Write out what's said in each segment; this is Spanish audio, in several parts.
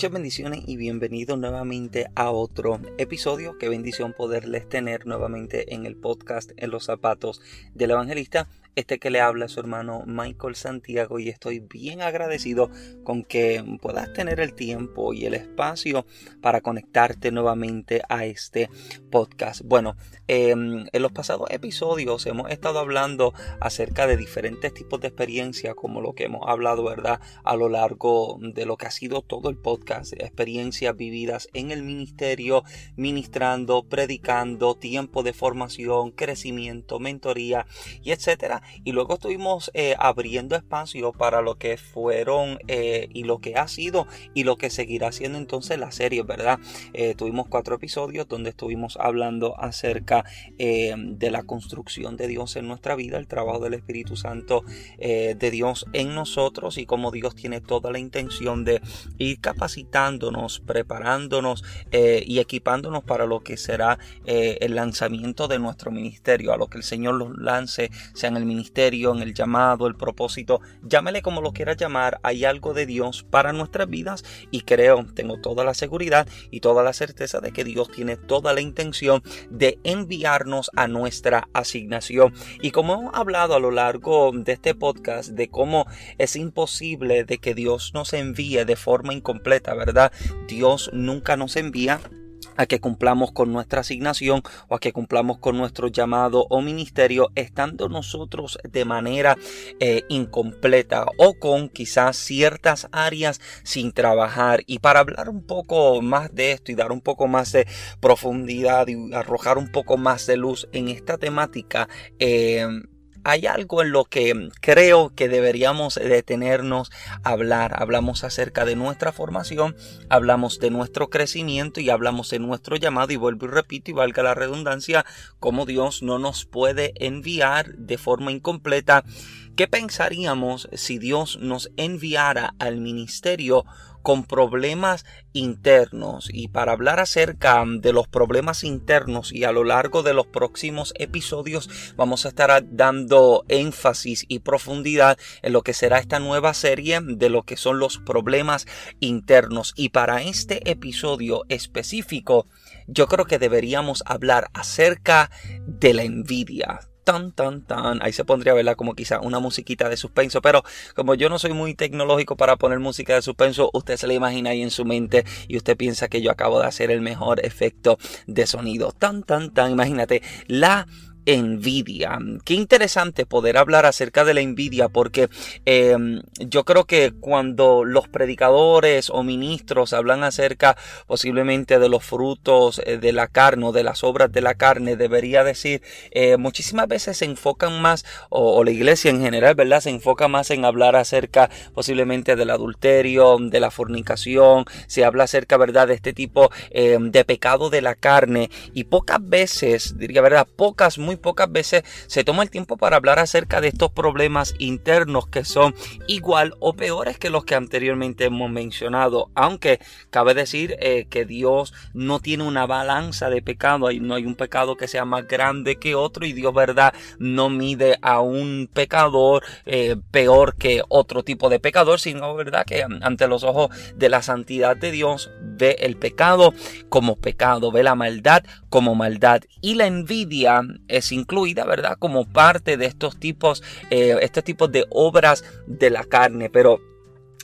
Muchas bendiciones y bienvenidos nuevamente a otro episodio. Qué bendición poderles tener nuevamente en el podcast En los zapatos del evangelista. Este que le habla su hermano Michael Santiago y estoy bien agradecido con que puedas tener el tiempo y el espacio para conectarte nuevamente a este podcast. Bueno, em, en los pasados episodios hemos estado hablando acerca de diferentes tipos de experiencias como lo que hemos hablado, ¿verdad? A lo largo de lo que ha sido todo el podcast, experiencias vividas en el ministerio, ministrando, predicando, tiempo de formación, crecimiento, mentoría y etcétera y luego estuvimos eh, abriendo espacio para lo que fueron eh, y lo que ha sido y lo que seguirá siendo entonces la serie, ¿verdad? Eh, tuvimos cuatro episodios donde estuvimos hablando acerca de la construcción de Dios en nuestra vida, el trabajo del Espíritu Santo de Dios en nosotros y cómo Dios tiene toda la intención de ir capacitándonos, preparándonos y equipándonos para lo que será el lanzamiento de nuestro ministerio, a lo que el Señor los lance, sea en el ministerio, en el llamado, el propósito, llámele como lo quieras llamar, hay algo de Dios para nuestras vidas y creo, tengo toda la seguridad y toda la certeza de que Dios tiene toda la intención de enviarnos a nuestra asignación. Y como hemos hablado a lo largo de este podcast de cómo es imposible de que Dios nos envíe de forma incompleta, ¿verdad? Dios nunca nos envía a que cumplamos con nuestra asignación o a que cumplamos con nuestro llamado o ministerio estando nosotros de manera eh, incompleta o con quizás ciertas áreas sin trabajar. Y para hablar un poco más de esto y dar un poco más de profundidad y arrojar un poco más de luz en esta temática eh, hay algo en lo que creo que deberíamos detenernos a hablar. Hablamos acerca de nuestra formación, hablamos de nuestro crecimiento y hablamos de nuestro llamado y vuelvo y repito y valga la redundancia, como Dios no nos puede enviar de forma incompleta. ¿Qué pensaríamos si Dios nos enviara al ministerio con problemas internos. Y para hablar acerca de los problemas internos y a lo largo de los próximos episodios vamos a estar dando énfasis y profundidad en lo que será esta nueva serie de lo que son los problemas internos. Y para este episodio específico yo creo que deberíamos hablar acerca de la envidia tan, tan, tan. Ahí se pondría, ¿verdad? Como quizá una musiquita de suspenso. Pero como yo no soy muy tecnológico para poner música de suspenso, usted se la imagina ahí en su mente y usted piensa que yo acabo de hacer el mejor efecto de sonido. Tan, tan, tan. Imagínate la envidia. Qué interesante poder hablar acerca de la envidia porque em, yo creo que cuando los predicadores o ministros hablan acerca posiblemente de los frutos eh, de la carne o de las obras de la carne, debería decir, eh, muchísimas veces se enfocan más, o, la iglesia en general, ¿verdad? Se enfoca más en hablar acerca posiblemente del adulterio, de la fornicación, se habla acerca, ¿verdad? De este tipo em, de pecado de la carne y pocas veces, diría, ¿verdad? Pocas, muy pocas veces se toma el tiempo para hablar acerca de estos problemas internos que son igual o peores que los que anteriormente hemos mencionado. Aunque cabe decir eh, que Dios no tiene una balanza de pecado, no hay un pecado que sea más grande que otro y Dios, verdad, no mide a un pecador eh, peor que otro tipo de pecador, sino, verdad, que ante los ojos de la santidad de Dios ve el pecado como pecado, ve la maldad como maldad. Y la envidia incluida, ¿verdad? Como parte de estos tipos, eh, estos tipos de obras de la carne. Pero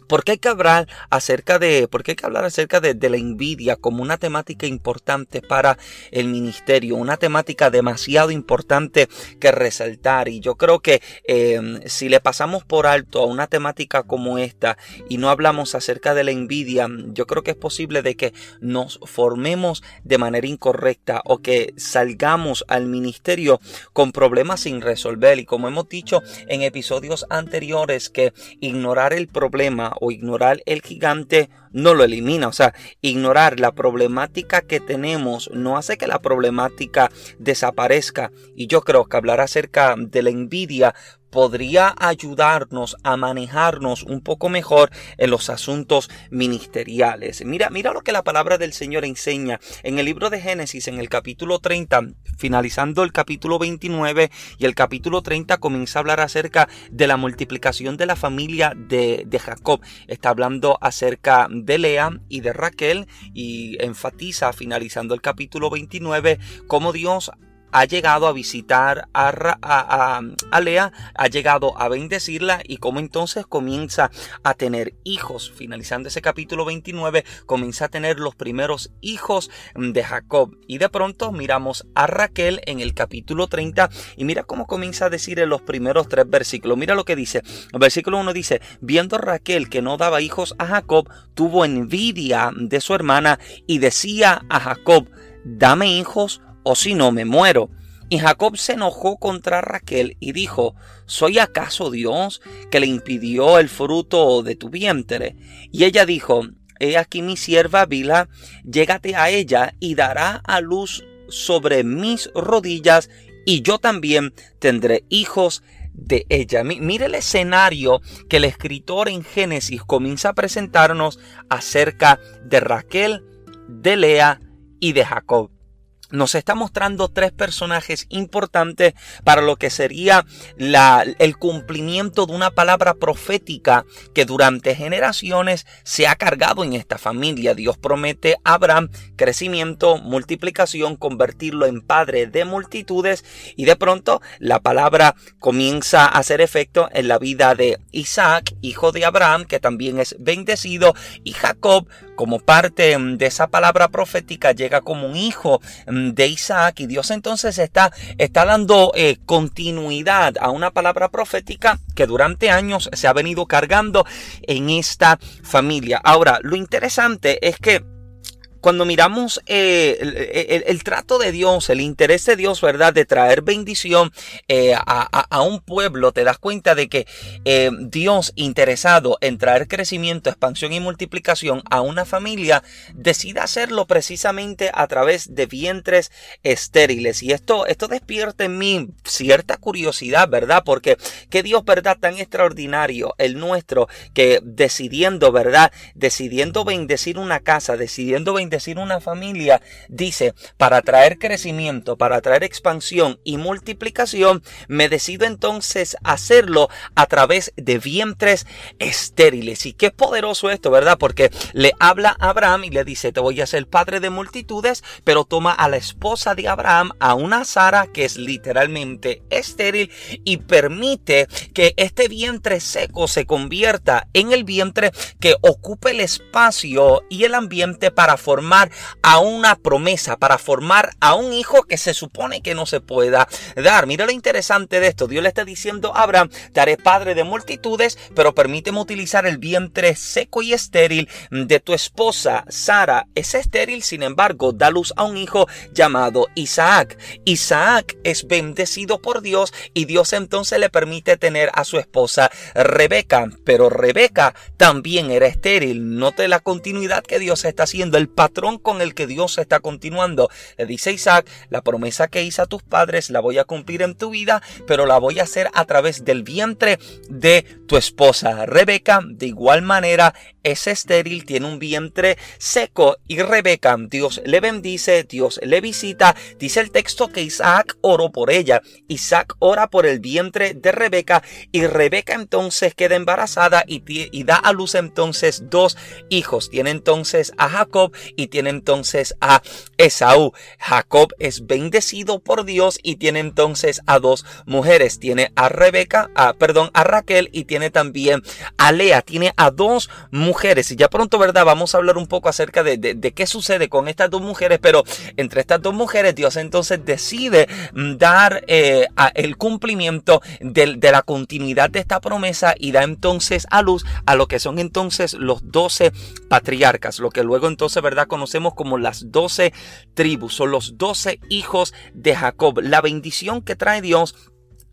¿Por qué hay que hablar acerca de, por qué hay que hablar acerca de, la envidia como una temática importante para el ministerio? Una temática demasiado importante que resaltar. Y yo creo que em, si le pasamos por alto a una temática como esta y no hablamos acerca de la envidia, yo creo que es posible de que nos formemos de manera incorrecta o que salgamos al ministerio con problemas sin resolver. Y como hemos dicho en episodios anteriores, que ignorar el problema o ignorar el gigante no lo elimina. O sea, ignorar la problemática que tenemos no hace que la problemática desaparezca. Y yo creo que hablar acerca de la envidia podría ayudarnos a manejarnos un poco mejor en los asuntos ministeriales. Mira, mira lo que la palabra del Señor enseña en el libro de Génesis, en el capítulo 30, finalizando el capítulo 29 y el capítulo 30 comienza a hablar acerca de la multiplicación de la familia de, de Jacob. Está hablando acerca de Lea y de Raquel y enfatiza, finalizando el capítulo 29, cómo Dios ha llegado a visitar a, a, Lea, ha llegado a bendecirla y como entonces comienza a tener hijos. Finalizando ese capítulo 29, comienza a tener los primeros hijos de Jacob. Y de pronto miramos a Raquel en el capítulo 30 y mira cómo comienza a decir en los primeros tres versículos. Mira lo que dice. Versículo 1 dice, viendo Raquel que no daba hijos a Jacob, tuvo envidia de su hermana y decía a Jacob, dame hijos o si no me muero. Y Jacob se enojó contra Raquel y dijo, ¿soy acaso Dios que le impidió el fruto de tu vientre? Y ella dijo, he aquí mi sierva Bila, llégate a ella y dará a luz sobre mis rodillas y yo también tendré hijos de ella. Mire el escenario que el escritor en Génesis comienza a presentarnos acerca de Raquel, de Lea y de Jacob nos está mostrando tres personajes importantes para lo que sería la, el cumplimiento de una palabra profética que durante generaciones se ha cargado en esta familia. Dios promete a Abraham crecimiento, multiplicación, convertirlo en padre de multitudes y de pronto la palabra comienza a hacer efecto en la vida de Isaac, hijo de Abraham, que también es bendecido, y Jacob, como parte de esa palabra profética, llega como un hijo de Isaac y Dios entonces está, está dando eh, continuidad a una palabra profética que durante años se ha venido cargando en esta familia. Ahora, lo interesante es que cuando miramos eh, el, trato de Dios, el interés de Dios, ¿verdad? De traer bendición eh, a, un pueblo, te das cuenta de que eh, Dios interesado en traer crecimiento, expansión y multiplicación a una familia, decide hacerlo precisamente a través de vientres estériles. Y esto, esto despierta en mí cierta curiosidad, ¿verdad? Porque qué Dios, ¿verdad? Tan extraordinario, el nuestro, que decidiendo, ¿verdad? Decidiendo bendecir una casa, decidiendo bendecir decir una familia, dice, para traer crecimiento, para traer expansión y multiplicación, me decido entonces hacerlo a través de vientres estériles. Y qué poderoso esto, ¿verdad? Porque le habla a Abraham y le dice, te voy a ser padre de multitudes, pero toma a la esposa de Abraham, a una Sara que es literalmente estéril y permite que este vientre seco se convierta en el vientre que ocupe el espacio y el ambiente para formar a una promesa, para formar a un hijo que se supone que no se pueda dar. Mira lo interesante de esto. Dios le está diciendo a Abraham, te haré padre de multitudes, pero permíteme utilizar el vientre seco y estéril de tu esposa. Sara es estéril, sin embargo, da luz a un hijo llamado Isaac. Isaac es bendecido por Dios y Dios entonces le permite tener a su esposa Rebeca. Pero Rebeca también era estéril. Note la continuidad que Dios está haciendo. El patrón con el que Dios está continuando. Le dice Isaac, la promesa que hice a tus padres la voy a cumplir en tu vida, pero la voy a hacer a través del vientre de tu esposa. Rebeca, de igual manera, es estéril, tiene un vientre seco y Rebeca, Dios le bendice, Dios le visita. Dice el texto que Isaac oró por ella. Isaac ora por el vientre de Rebeca y Rebeca entonces queda embarazada y, y da a luz entonces dos hijos. Tiene entonces a Jacob y tiene entonces a Esaú. Jacob es bendecido por Dios y tiene entonces a dos mujeres. Tiene a Rebeca, a, perdón, a Raquel y tiene también a Lea. Tiene a dos mujeres. Y ya pronto, ¿verdad? Vamos a hablar un poco acerca de, de, qué sucede con estas dos mujeres. Pero entre estas dos mujeres, Dios entonces decide mm, dar eh, el cumplimiento de, de la continuidad de esta promesa y da entonces a luz a lo que son entonces los doce patriarcas. Lo que luego entonces, ¿verdad? Conocemos como las doce tribus, son los doce hijos de Jacob. La bendición que trae Dios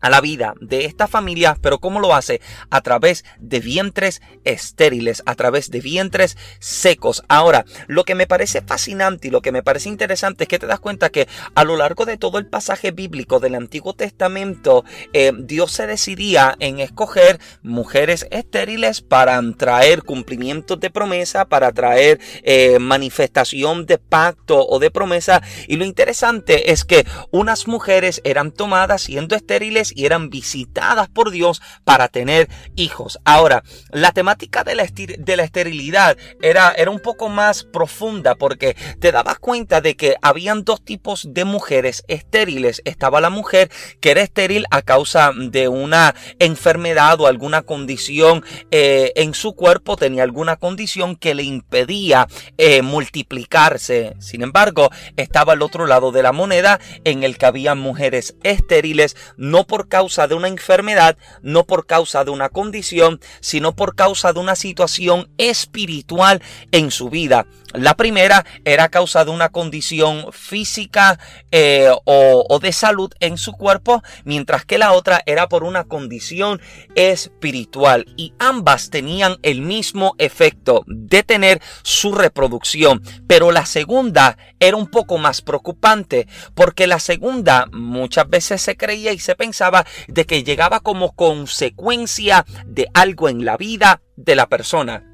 a la vida de esta familia, pero ¿cómo lo hace? A través de vientres estériles, a través de vientres secos. Ahora, lo que me parece fascinante y lo que me parece interesante es que te das cuenta que a lo largo de todo el pasaje bíblico del Antiguo Testamento, eh, Dios se decidía en escoger mujeres estériles para traer cumplimientos de promesa, para traer eh, manifestación de pacto o de promesa. Y lo interesante es que unas mujeres eran tomadas siendo estériles y eran visitadas por Dios para tener hijos. Ahora, la temática de la, de la esterilidad era, era un poco más profunda porque te dabas cuenta de que habían dos tipos de mujeres estériles. Estaba la mujer que era estéril a causa de una enfermedad o alguna condición eh, en su cuerpo, tenía alguna condición que le impedía eh, multiplicarse. Sin embargo, estaba al otro lado de la moneda en el que había mujeres estériles, no por causa de una enfermedad, no por causa de una condición, sino por causa de una situación espiritual en su vida. La primera era causa de una condición física eh, o, o de salud en su cuerpo, mientras que la otra era por una condición espiritual. Y ambas tenían el mismo efecto de tener su reproducción. Pero la segunda era un poco más preocupante, porque la segunda muchas veces se creía y se pensaba de que llegaba como consecuencia de algo en la vida de la persona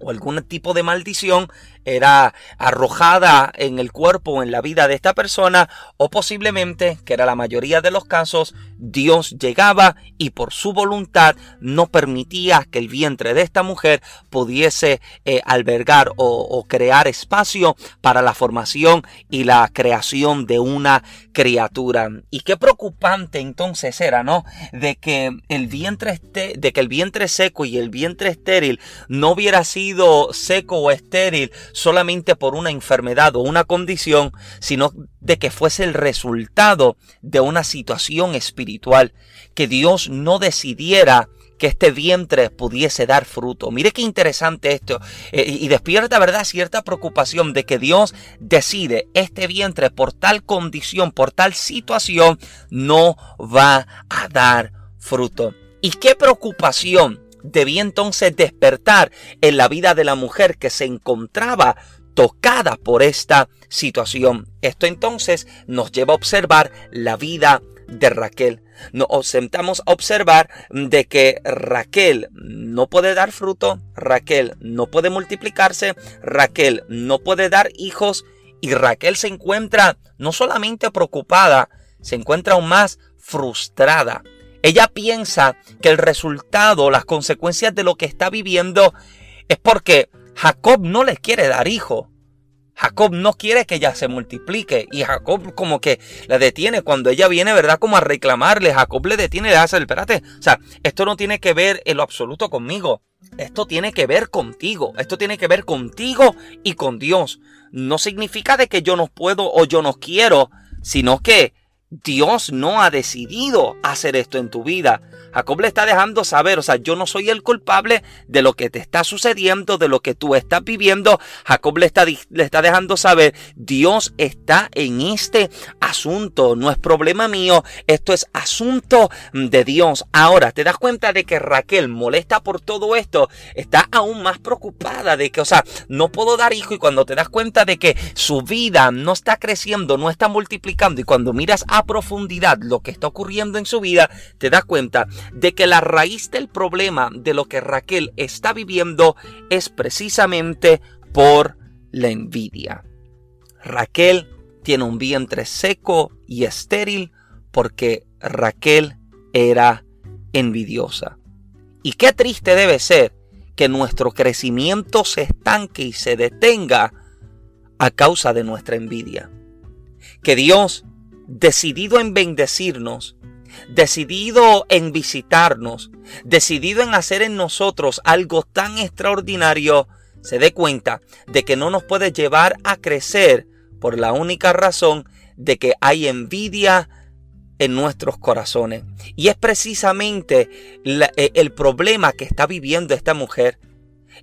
o algún tipo de maldición era arrojada en el cuerpo o en la vida de esta persona o posiblemente, que era la mayoría de los casos, Dios llegaba y por su voluntad no permitía que el vientre de esta mujer pudiese eh, albergar o, o crear espacio para la formación y la creación de una criatura. Y qué preocupante entonces era, ¿no? De que el vientre este, de que el vientre seco y el vientre estéril no hubiera sido seco o estéril solamente por una enfermedad o una condición, sino de que fuese el resultado de una situación espiritual, que Dios no decidiera que este vientre pudiese dar fruto. Mire qué interesante esto. Eh, y despierta, ¿verdad?, cierta preocupación de que Dios decide este vientre por tal condición, por tal situación, no va a dar fruto. Y qué preocupación debía entonces despertar en la vida de la mujer que se encontraba tocada por esta situación. Esto entonces nos lleva a observar la vida de Raquel. Nos sentamos a observar de que Raquel no puede dar fruto, Raquel no puede multiplicarse, Raquel no puede dar hijos y Raquel se encuentra no solamente preocupada, se encuentra aún más frustrada. Ella piensa que el resultado, las consecuencias de lo que está viviendo es porque Jacob no le quiere dar hijo. Jacob no quiere que ella se multiplique y Jacob como que la detiene cuando ella viene, ¿verdad? Como a reclamarle. Jacob le detiene le hace, espérate, o sea, esto no tiene que ver en lo absoluto conmigo. Esto tiene que ver contigo. Esto tiene que ver contigo y con Dios. No significa de que yo no puedo o yo no quiero, sino que Dios no ha decidido hacer esto en tu vida. Jacob le está dejando saber, o sea, yo no soy el culpable de lo que te está sucediendo, de lo que tú estás viviendo. Jacob le está, le está dejando saber, Dios está en este asunto, no es problema mío, esto es asunto de Dios. Ahora, te das cuenta de que Raquel molesta por todo esto, está aún más preocupada de que, o sea, no puedo dar hijo y cuando te das cuenta de que su vida no está creciendo, no está multiplicando y cuando miras a profundidad lo que está ocurriendo en su vida, te das cuenta de que la raíz del problema de lo que Raquel está viviendo es precisamente por la envidia. Raquel tiene un vientre seco y estéril porque Raquel era envidiosa. Y qué triste debe ser que nuestro crecimiento se estanque y se detenga a causa de nuestra envidia. Que Dios, decidido en bendecirnos, decidido en visitarnos, decidido en hacer en nosotros algo tan extraordinario, se dé cuenta de que no nos puede llevar a crecer por la única razón de que hay envidia en nuestros corazones. Y es precisamente e, el problema que está viviendo esta mujer.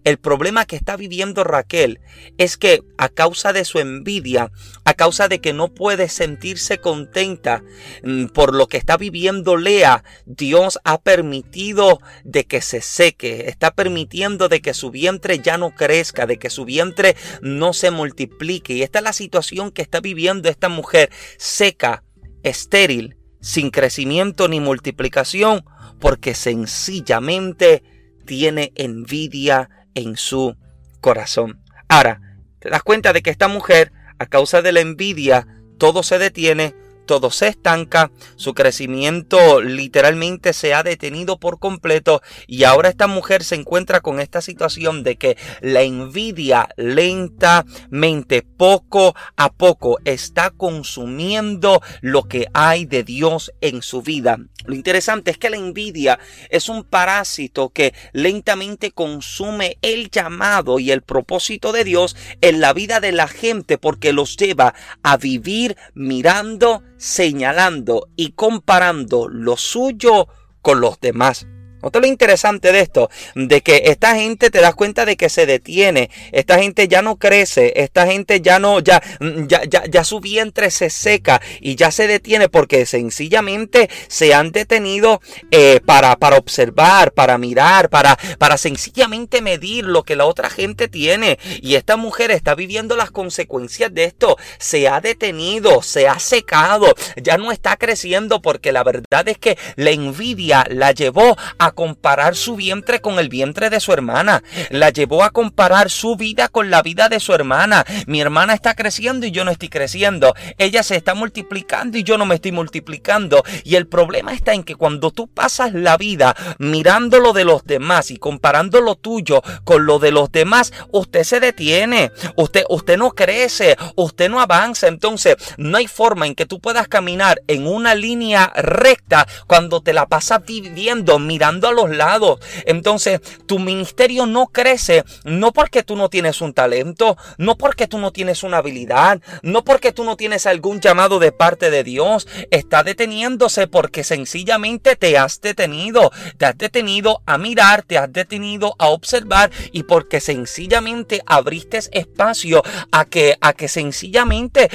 El problema que está viviendo Raquel es que a causa de su envidia, a causa de que no puede sentirse contenta mm, por lo que está viviendo Lea, Dios ha permitido de que se seque, está permitiendo de que su vientre ya no crezca, de que su vientre no se multiplique. Y esta es la situación que está viviendo esta mujer seca, estéril, sin crecimiento ni multiplicación, porque sencillamente tiene envidia en su corazón. Ahora, te das cuenta de que esta mujer, a causa de la envidia, todo se detiene, todo se estanca, su crecimiento literalmente se ha detenido por completo y ahora esta mujer se encuentra con esta situación de que la envidia lentamente, poco a poco, está consumiendo lo que hay de Dios en su vida. Lo interesante es que la envidia es un parásito que lentamente consume el llamado y el propósito de Dios en la vida de la gente porque los lleva a vivir mirando señalando y comparando lo suyo con los demás. Otra lo interesante de esto, de que esta gente te das cuenta de que se detiene, esta gente ya no crece, esta gente ya no, ya, ya, ya, su vientre se seca y ya se detiene porque sencillamente se han detenido eh, para, para observar, para mirar, para, para sencillamente medir lo que la otra gente tiene. Y esta mujer está viviendo las consecuencias de esto, se ha detenido, se ha secado, ya no está creciendo porque la verdad es que la envidia la llevó a comparar su vientre con el vientre de su hermana. La llevó a comparar su vida con la vida de su hermana. Mi hermana está creciendo y yo no estoy creciendo. Ella se está multiplicando y yo no me estoy multiplicando. Y el problema está en que cuando tú pasas la vida mirando lo de los demás y comparando lo tuyo con lo de los demás, usted se detiene. Usted, usted no crece. Usted no avanza. Entonces, no hay forma en que tú puedas caminar en una línea recta cuando te la pasas viviendo mirando a los lados. Entonces, tu ministerio no crece no porque tú no tienes un talento, no porque tú no tienes una habilidad, no porque tú no tienes algún llamado de parte de Dios. Está deteniéndose porque sencillamente te has detenido. Te has detenido a mirar, te has detenido a observar y porque sencillamente abriste espacio a que, a que sencillamente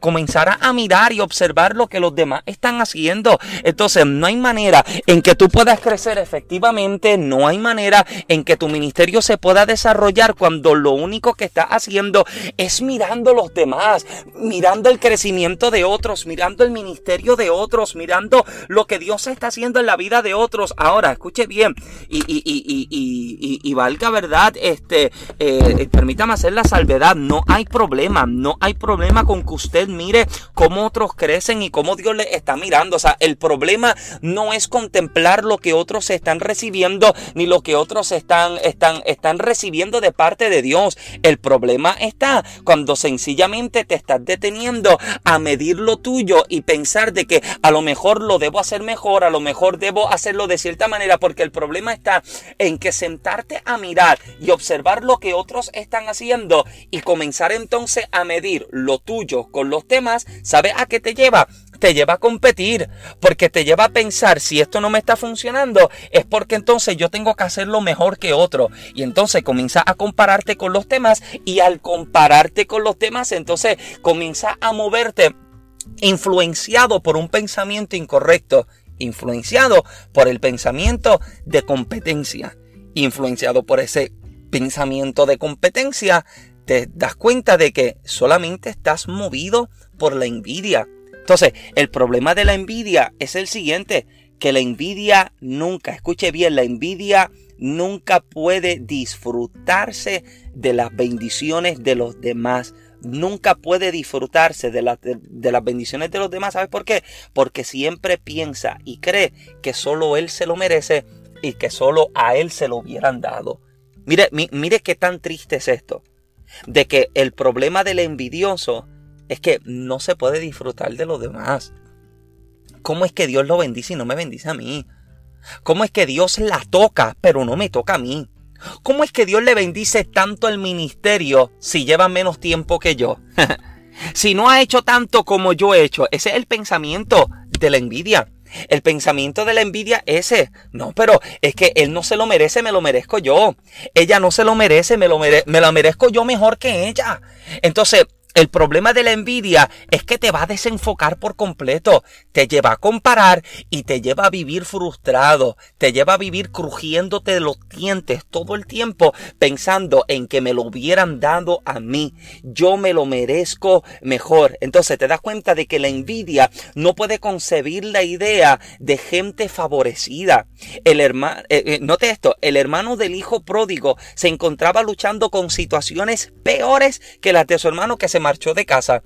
comenzara a mirar y observar lo que los demás están haciendo. Entonces, no hay manera en que tú puedas crecer efectivamente no hay manera en que tu ministerio se pueda desarrollar cuando lo único que estás haciendo es mirando los demás, mirando el crecimiento de otros, mirando el ministerio de otros, mirando lo que Dios está haciendo en la vida de otros. Ahora, escuche bien y, y, y, y valga verdad, este, eh, permítame hacer la salvedad, no hay problema, no hay problema con que usted mire cómo otros crecen y cómo Dios le está mirando. O sea, el problema no es contemplar lo que otros están recibiendo ni lo que otros están, están, están recibiendo de parte de Dios. El problema está cuando sencillamente te estás deteniendo a medir lo tuyo y pensar de que a lo mejor lo debo hacer mejor, a lo mejor debo hacerlo de cierta manera, porque el problema está en que sentarte a mirar y observar lo que otros están haciendo y comenzar entonces a medir lo tuyo con los temas, ¿sabe a qué te lleva? Te lleva a competir, porque te lleva a pensar si esto no me está funcionando, es porque entonces yo tengo que hacerlo mejor que otro. Y entonces comienza a compararte con los temas y al compararte con los temas, entonces comienza a moverte influenciado por un pensamiento incorrecto, influenciado por el pensamiento de competencia, influenciado por ese pensamiento de competencia, te das cuenta de que solamente estás movido por la envidia. Entonces, el problema de la envidia es el siguiente, que la envidia nunca, escuche bien, la envidia nunca puede disfrutarse de las bendiciones de los demás. Nunca puede disfrutarse de, de, las bendiciones de los demás. ¿Sabes por qué? Porque siempre piensa y cree que solo él se lo merece y que solo a él se lo hubieran dado. Mire, mire qué tan triste es esto. De que el problema del envidioso es que no se puede disfrutar de los demás. ¿Cómo es que Dios lo bendice y no me bendice a mí? ¿Cómo es que Dios la toca pero no me toca a mí? ¿Cómo es que Dios le bendice tanto el ministerio si lleva menos tiempo que yo? si no ha hecho tanto como yo he hecho, ese es el pensamiento de la envidia. El pensamiento de la envidia ese. No, pero es que él no se lo merece, me lo merezco yo. Ella no se lo merece, me lo, me lo merezco yo mejor que ella. Entonces, el problema de la envidia es que te va a desenfocar por completo, te lleva a comparar y te lleva a vivir frustrado, te lleva a vivir crujiéndote los dientes todo el tiempo pensando en que me lo hubieran dado a mí, yo me lo merezco mejor. Entonces te das cuenta de que la envidia no puede concebir la idea de gente favorecida. El hermano, eh, eh, note esto, el hermano del hijo pródigo se encontraba luchando con situaciones peores que las de su hermano que se marchó de casa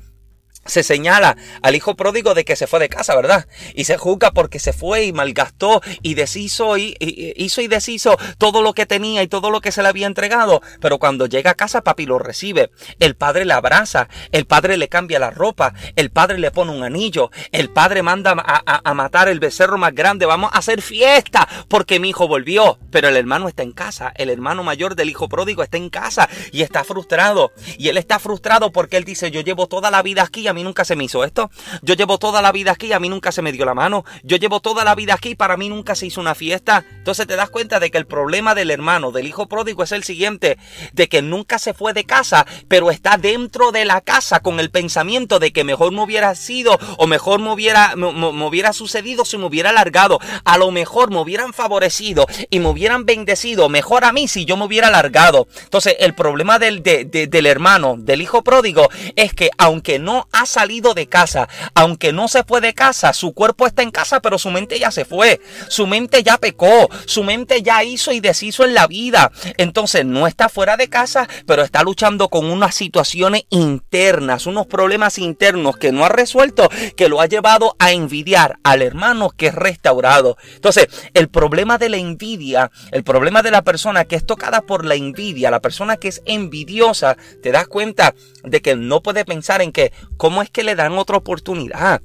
se señala al hijo pródigo de que se fue de casa, ¿verdad? Y se juzga porque se fue y malgastó y deshizo y, hizo y deshizo todo lo que tenía y todo lo que se le había entregado. Pero cuando llega a casa, papi lo recibe. El padre le abraza, el padre le cambia la ropa, el padre le pone un anillo, el padre manda a, a matar el becerro más grande. Vamos a hacer fiesta porque mi hijo volvió. Pero el hermano está en casa, el hermano mayor del hijo pródigo está en casa y está frustrado. Y él está frustrado porque él dice, yo llevo toda la vida aquí a mí nunca se me hizo esto. Yo llevo toda la vida aquí, a mí nunca se me dio la mano. Yo llevo toda la vida aquí, para mí nunca se hizo una fiesta. Entonces te das cuenta de que el problema del hermano, del hijo pródigo, es el siguiente, de que nunca se fue de casa, pero está dentro de la casa con el pensamiento de que mejor me hubiera sido o mejor me hubiera, hubiera sucedido si me hubiera alargado. A lo mejor me hubieran favorecido y me hubieran bendecido mejor a mí si yo me hubiera alargado. Entonces el problema del, del hermano, del hijo pródigo, es que aunque no ha salido de casa, aunque no se fue de casa, su cuerpo está en casa, pero su mente ya se fue, su mente ya pecó, su mente ya hizo y deshizo en la vida. Entonces no está fuera de casa, pero está luchando con unas situaciones internas, unos problemas internos que no ha resuelto, que lo ha llevado a envidiar al hermano que es restaurado. Entonces, el problema de la envidia, el problema de la persona que es tocada por la envidia, la persona que es envidiosa, te das cuenta de que no puede pensar en que cómo es que le dan otra oportunidad.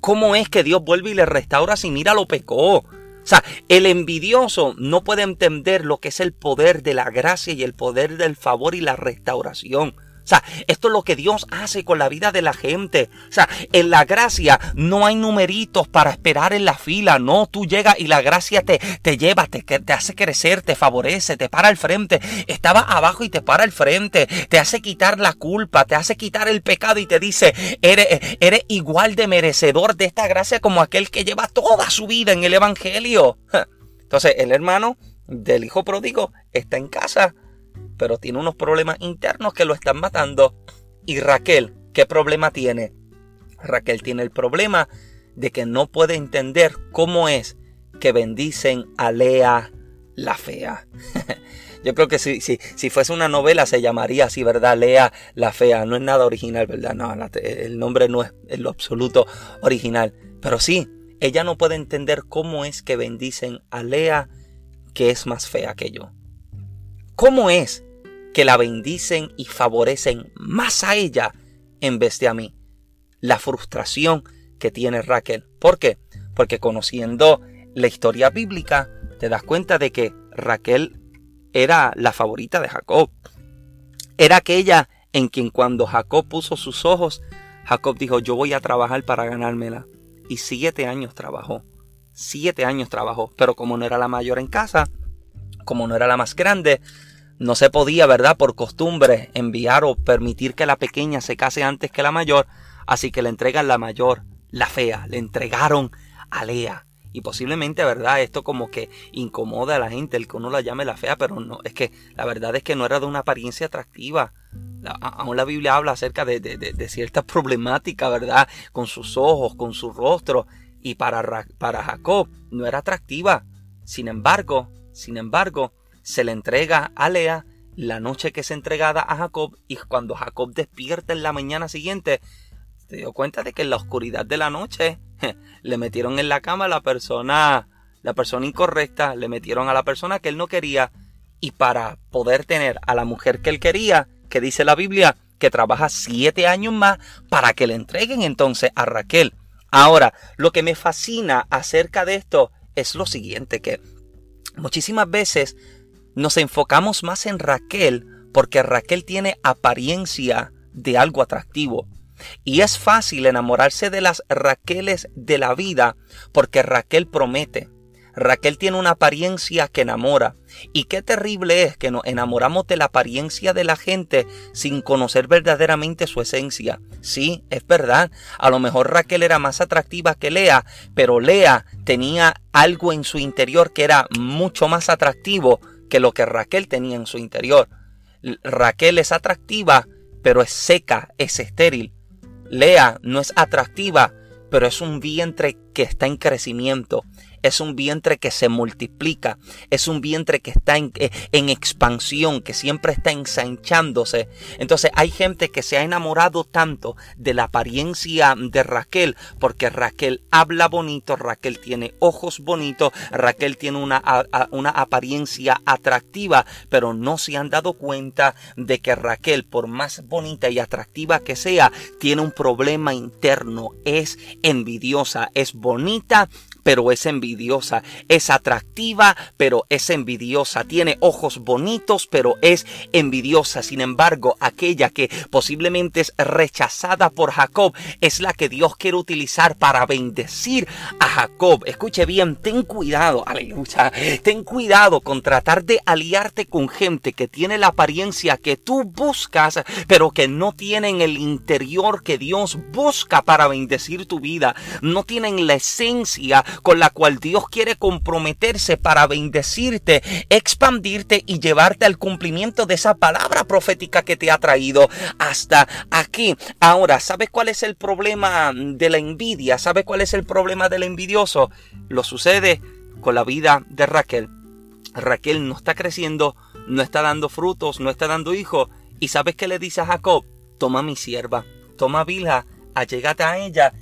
¿Cómo es que Dios vuelve y le restaura si mira lo pecó? O sea, el envidioso no puede entender lo que es el poder de la gracia y el poder del favor y la restauración. O sea, esto es lo que Dios hace con la vida de la gente. O sea, en la gracia no hay numeritos para esperar en la fila. No, tú llegas y la gracia te, te lleva, te, te hace crecer, te favorece, te para al frente. Estaba abajo y te para al frente. Te hace quitar la culpa, te hace quitar el pecado y te dice, eres, eres igual de merecedor de esta gracia como aquel que lleva toda su vida en el Evangelio. Entonces, el hermano del hijo pródigo está en casa pero tiene unos problemas internos que lo están matando. Y Raquel, ¿qué problema tiene? Raquel tiene el problema de que no puede entender cómo es que bendicen a Lea la fea. Yo creo que si, si, si, fuese una novela se llamaría así, ¿verdad? Lea la fea. No es nada original, ¿verdad? No, el nombre no es en lo absoluto original. Pero sí, ella no puede entender cómo es que bendicen a Lea que es más fea que yo. ¿Cómo es que la bendicen y favorecen más a ella en vez de a mí. La frustración que tiene Raquel. ¿Por qué? Porque conociendo la historia bíblica, te das cuenta de que Raquel era la favorita de Jacob. Era aquella en quien cuando Jacob puso sus ojos, Jacob dijo, yo voy a trabajar para ganármela. Y siete años trabajó. Siete años trabajó. Pero como no era la mayor en casa, como no era la más grande, no se podía, ¿verdad? Por costumbre enviar o permitir que la pequeña se case antes que la mayor, así que le entregan la mayor, la fea, le entregaron a Lea. Y posiblemente, ¿verdad? Esto como que incomoda a la gente, el que uno la llame la fea, pero no, es que la verdad es que no era de una apariencia atractiva. Aún la Biblia habla acerca de, de, de, cierta problemática, ¿verdad? Con sus ojos, con su rostro. Y para, para Jacob no era atractiva. Sin embargo, sin embargo, se le entrega a Lea la noche que es entregada a Jacob y cuando Jacob despierta en la mañana siguiente, se dio cuenta de que en la oscuridad de la noche le metieron en la cama a la persona, la persona incorrecta, le metieron a la persona que él no quería y para poder tener a la mujer que él quería, que dice la Biblia, que trabaja siete años más para que le entreguen entonces a Raquel. Ahora, lo que me fascina acerca de esto es lo siguiente, que muchísimas veces nos enfocamos más en Raquel porque Raquel tiene apariencia de algo atractivo. Y es fácil enamorarse de las Raqueles de la vida porque Raquel promete. Raquel tiene una apariencia que enamora. Y qué terrible es que nos enamoramos de la apariencia de la gente sin conocer verdaderamente su esencia. Sí, es verdad. A lo mejor Raquel era más atractiva que Lea, pero Lea tenía algo en su interior que era mucho más atractivo que lo que Raquel tenía en su interior. Raquel es atractiva, pero es seca, es estéril. Lea no es atractiva, pero es un vientre que está en crecimiento es un vientre que se multiplica, es un vientre que está en, eh, en, expansión, que siempre está ensanchándose. Entonces hay gente que se ha enamorado tanto de la apariencia de Raquel, porque Raquel habla bonito, Raquel tiene ojos bonitos, Raquel tiene una, una apariencia atractiva, pero no se han dado cuenta de que Raquel, por más bonita y atractiva que sea, tiene un problema interno, es envidiosa, es bonita, pero es envidiosa. Es atractiva, pero es envidiosa. Tiene ojos bonitos, pero es envidiosa. Sin embargo, aquella que posiblemente es rechazada por Jacob es la que Dios quiere utilizar para bendecir a Jacob. Escuche bien, ten cuidado, aleluya. Ten cuidado con tratar de aliarte con gente que tiene la apariencia que tú buscas, pero que no tienen el interior que Dios busca para bendecir tu vida. No tienen la esencia con la cual Dios quiere comprometerse para bendecirte, expandirte y llevarte al cumplimiento de esa palabra profética que te ha traído hasta aquí. Ahora, ¿sabes cuál es el problema de la envidia? ¿Sabes cuál es el problema del envidioso? Lo sucede con la vida de Raquel. Raquel no está creciendo, no está dando frutos, no está dando hijos. ¿Y sabes qué le dice a Jacob? Toma mi sierva, toma Bilha, allégate a ella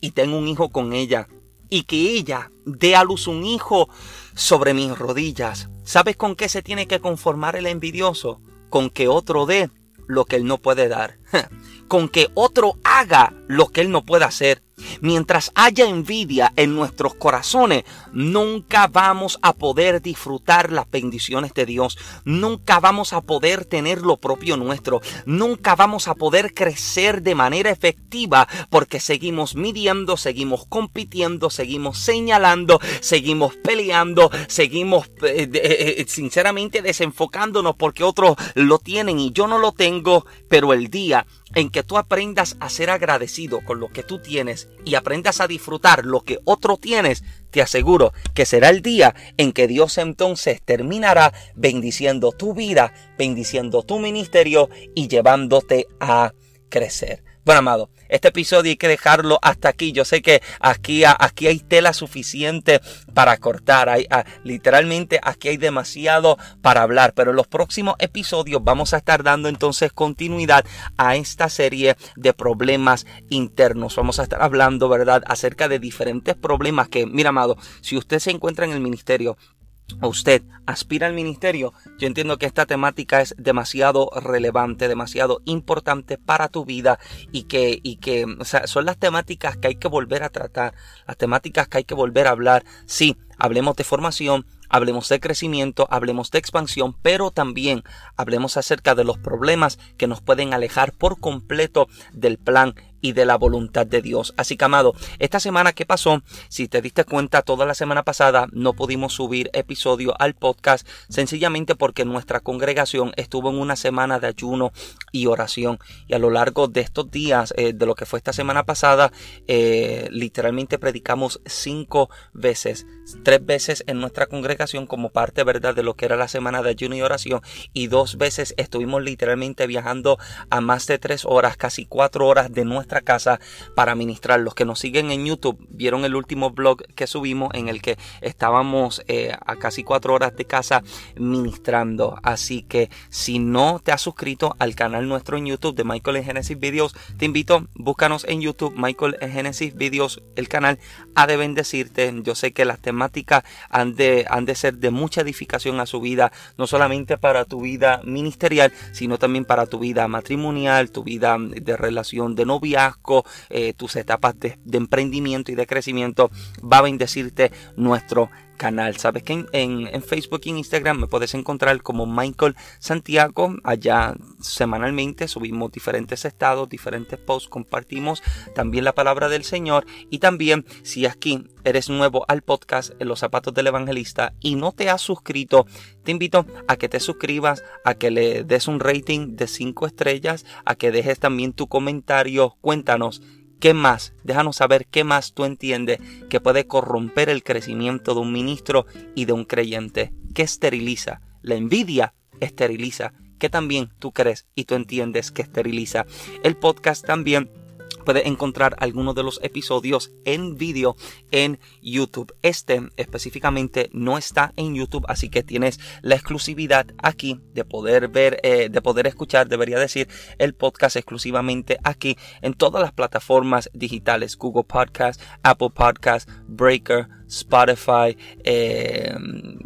y ten un hijo con ella y que ella dé a luz un hijo sobre mis rodillas. ¿Sabes con qué se tiene que conformar el envidioso? Con que otro dé lo que él no puede dar. Con que otro haga lo que él no puede hacer. Mientras haya envidia en nuestros corazones, nunca vamos a poder disfrutar las bendiciones de Dios. Nunca vamos a poder tener lo propio nuestro. Nunca vamos a poder crecer de manera efectiva porque seguimos midiendo, seguimos compitiendo, seguimos señalando, seguimos peleando, seguimos eh, eh, eh, sinceramente desenfocándonos porque otros lo tienen y yo no lo tengo, pero el día en que tú aprendas a ser agradecido con lo que tú tienes y aprendas a disfrutar lo que otro tienes, te aseguro que será el día en que Dios entonces terminará bendiciendo tu vida, bendiciendo tu ministerio y llevándote a crecer. Bueno, amado, este episodio hay que dejarlo hasta aquí. Yo sé que aquí, aquí hay tela suficiente para cortar. Hay, ah, literalmente aquí hay demasiado para hablar. Pero en los próximos episodios vamos a estar dando entonces continuidad a esta serie de problemas internos. Vamos a estar hablando, ¿verdad?, acerca de diferentes problemas que, mira, amado, si usted se encuentra en el ministerio, o usted aspira al ministerio, yo entiendo que esta temática es demasiado relevante, demasiado importante para tu vida y que, y que o sea, son las temáticas que hay que volver a tratar, las temáticas que hay que volver a hablar. Sí, hablemos de formación, hablemos de crecimiento, hablemos de expansión, pero también hablemos acerca de los problemas que nos pueden alejar por completo del plan y de la voluntad de Dios. Así que amado, esta semana que pasó, si te diste cuenta, toda la semana pasada no pudimos subir episodio al podcast sencillamente porque nuestra congregación estuvo en una semana de ayuno y oración. Y a lo largo de estos días, eh, de lo que fue esta semana pasada, eh, literalmente predicamos cinco veces, tres veces en nuestra congregación como parte, ¿verdad?, de lo que era la semana de ayuno y oración. Y dos veces estuvimos literalmente viajando a más de tres horas, casi cuatro horas de nuestra casa para ministrar. Los que nos siguen en YouTube vieron el último blog que subimos en el que estábamos eh, a casi cuatro horas de casa ministrando. Así que si no te has suscrito al canal nuestro en YouTube de Michael en Genesis Videos, te invito, búscanos en YouTube Michael en Genesis Videos. El canal ha de bendecirte. Yo sé que las temáticas han de, han de ser de mucha edificación a su vida, no solamente para tu vida ministerial, sino también para tu vida matrimonial, tu vida de relación de novia eh, tus etapas de, emprendimiento y de crecimiento, va a bendecirte nuestro canal. Sabes que en, Facebook y en Instagram me puedes encontrar como Michael Santiago. Allá semanalmente subimos diferentes estados, diferentes posts, compartimos también la palabra del Señor. Y también si aquí eres nuevo al podcast en los zapatos del evangelista y no te has suscrito, te invito a que te suscribas, a que le des un rating de 5 estrellas, a que dejes también tu comentario. Cuéntanos ¿Qué más? Déjanos saber qué más tú entiendes que puede corromper el crecimiento de un ministro y de un creyente. ¿Qué esteriliza? La envidia esteriliza. ¿Qué también tú crees y tú entiendes que esteriliza? El podcast también puedes encontrar algunos de los episodios en vídeo en YouTube. Este específicamente no está en YouTube, así que tienes la exclusividad aquí de poder ver, eh, de poder escuchar, debería decir, el podcast exclusivamente aquí en todas las plataformas digitales, Google Podcast, Apple Podcast, Breaker, Spotify, eh,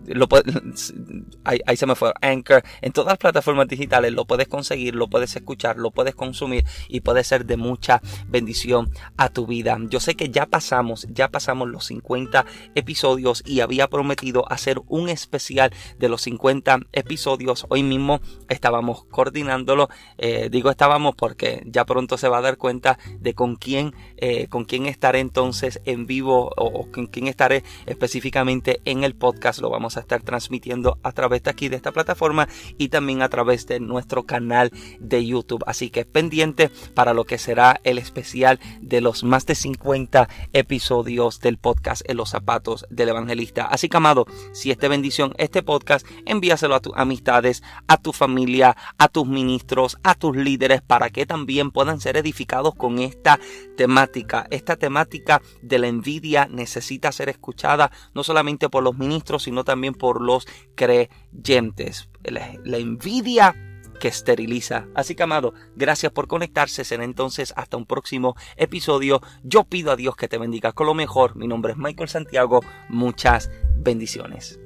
lo ahí, ahí, se me fue, Anchor, en todas las plataformas digitales lo puedes conseguir, lo puedes escuchar, lo puedes consumir y puede ser de mucha bendición a tu vida. Yo sé que ya pasamos, ya pasamos los 50 episodios y había prometido hacer un especial de los 50 episodios. Hoy mismo estábamos coordinándolo, eh, digo estábamos porque ya pronto se va a dar cuenta de con quién, eh, con quién estaré entonces en vivo o, o con quién estaré específicamente en el podcast. Lo vamos a estar transmitiendo a través de aquí de esta plataforma y también a través de nuestro canal de YouTube. Así que pendiente para lo que será el especial de los más de 50 episodios del podcast en los zapatos del evangelista. Así que amado, si esta bendición, este podcast, envíaselo a tus amistades, a tu familia, a tus ministros, a tus líderes para que también puedan ser edificados con esta temática. Esta temática de la envidia necesita ser escuchada no solamente por los ministros, sino también por los creyentes. La, envidia que esteriliza. Así que amado, gracias por conectarse. Será entonces hasta un próximo episodio. Yo pido a Dios que te bendiga con lo mejor. Mi nombre es Michael Santiago. Muchas bendiciones.